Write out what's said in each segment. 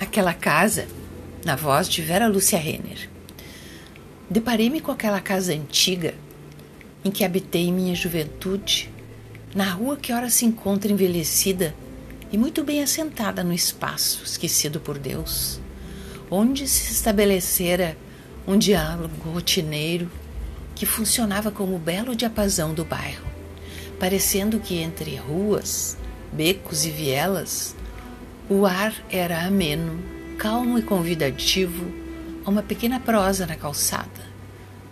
Aquela casa, na voz de Vera Lúcia Renner. Deparei-me com aquela casa antiga em que habitei minha juventude, na rua que ora se encontra envelhecida e muito bem assentada no espaço esquecido por Deus, onde se estabelecera um diálogo rotineiro que funcionava como o belo diapasão do bairro, parecendo que entre ruas, becos e vielas o ar era ameno, calmo e convidativo a uma pequena prosa na calçada.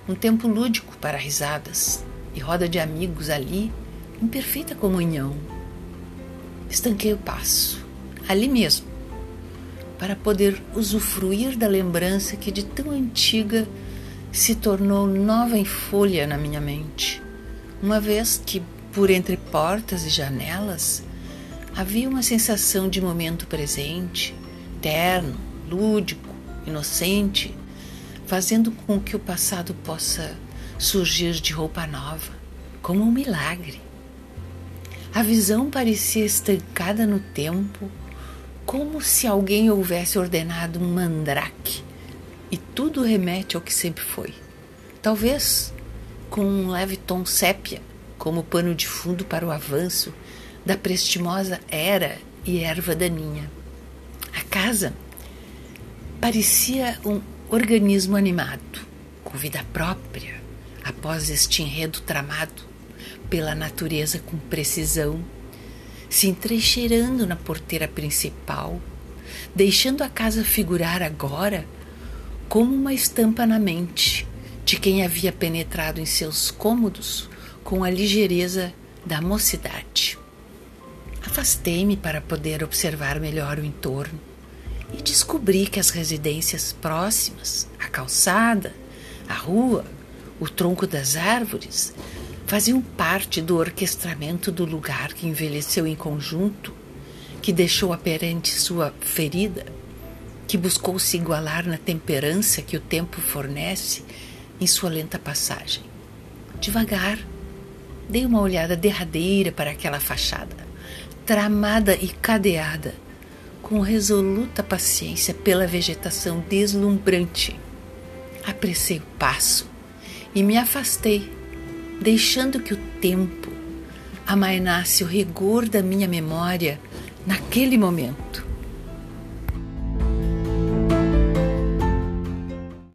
Um tempo lúdico para risadas e roda de amigos ali em perfeita comunhão. Estanquei o passo, ali mesmo, para poder usufruir da lembrança que de tão antiga se tornou nova em folha na minha mente, uma vez que, por entre portas e janelas, Havia uma sensação de momento presente, terno, lúdico, inocente, fazendo com que o passado possa surgir de roupa nova, como um milagre. A visão parecia estancada no tempo, como se alguém houvesse ordenado um mandrake, e tudo remete ao que sempre foi. Talvez com um leve tom sépia, como pano de fundo para o avanço da prestimosa era e erva daninha. A casa parecia um organismo animado, com vida própria, após este enredo tramado pela natureza com precisão, se entrecheirando na porteira principal, deixando a casa figurar agora como uma estampa na mente de quem havia penetrado em seus cômodos com a ligeireza da mocidade. Afastei-me para poder observar melhor o entorno e descobri que as residências próximas, a calçada, a rua, o tronco das árvores, faziam parte do orquestramento do lugar que envelheceu em conjunto, que deixou aperante sua ferida, que buscou se igualar na temperança que o tempo fornece em sua lenta passagem. Devagar, dei uma olhada derradeira para aquela fachada tramada e cadeada, com resoluta paciência pela vegetação deslumbrante. Apressei o passo e me afastei, deixando que o tempo amainasse o rigor da minha memória naquele momento.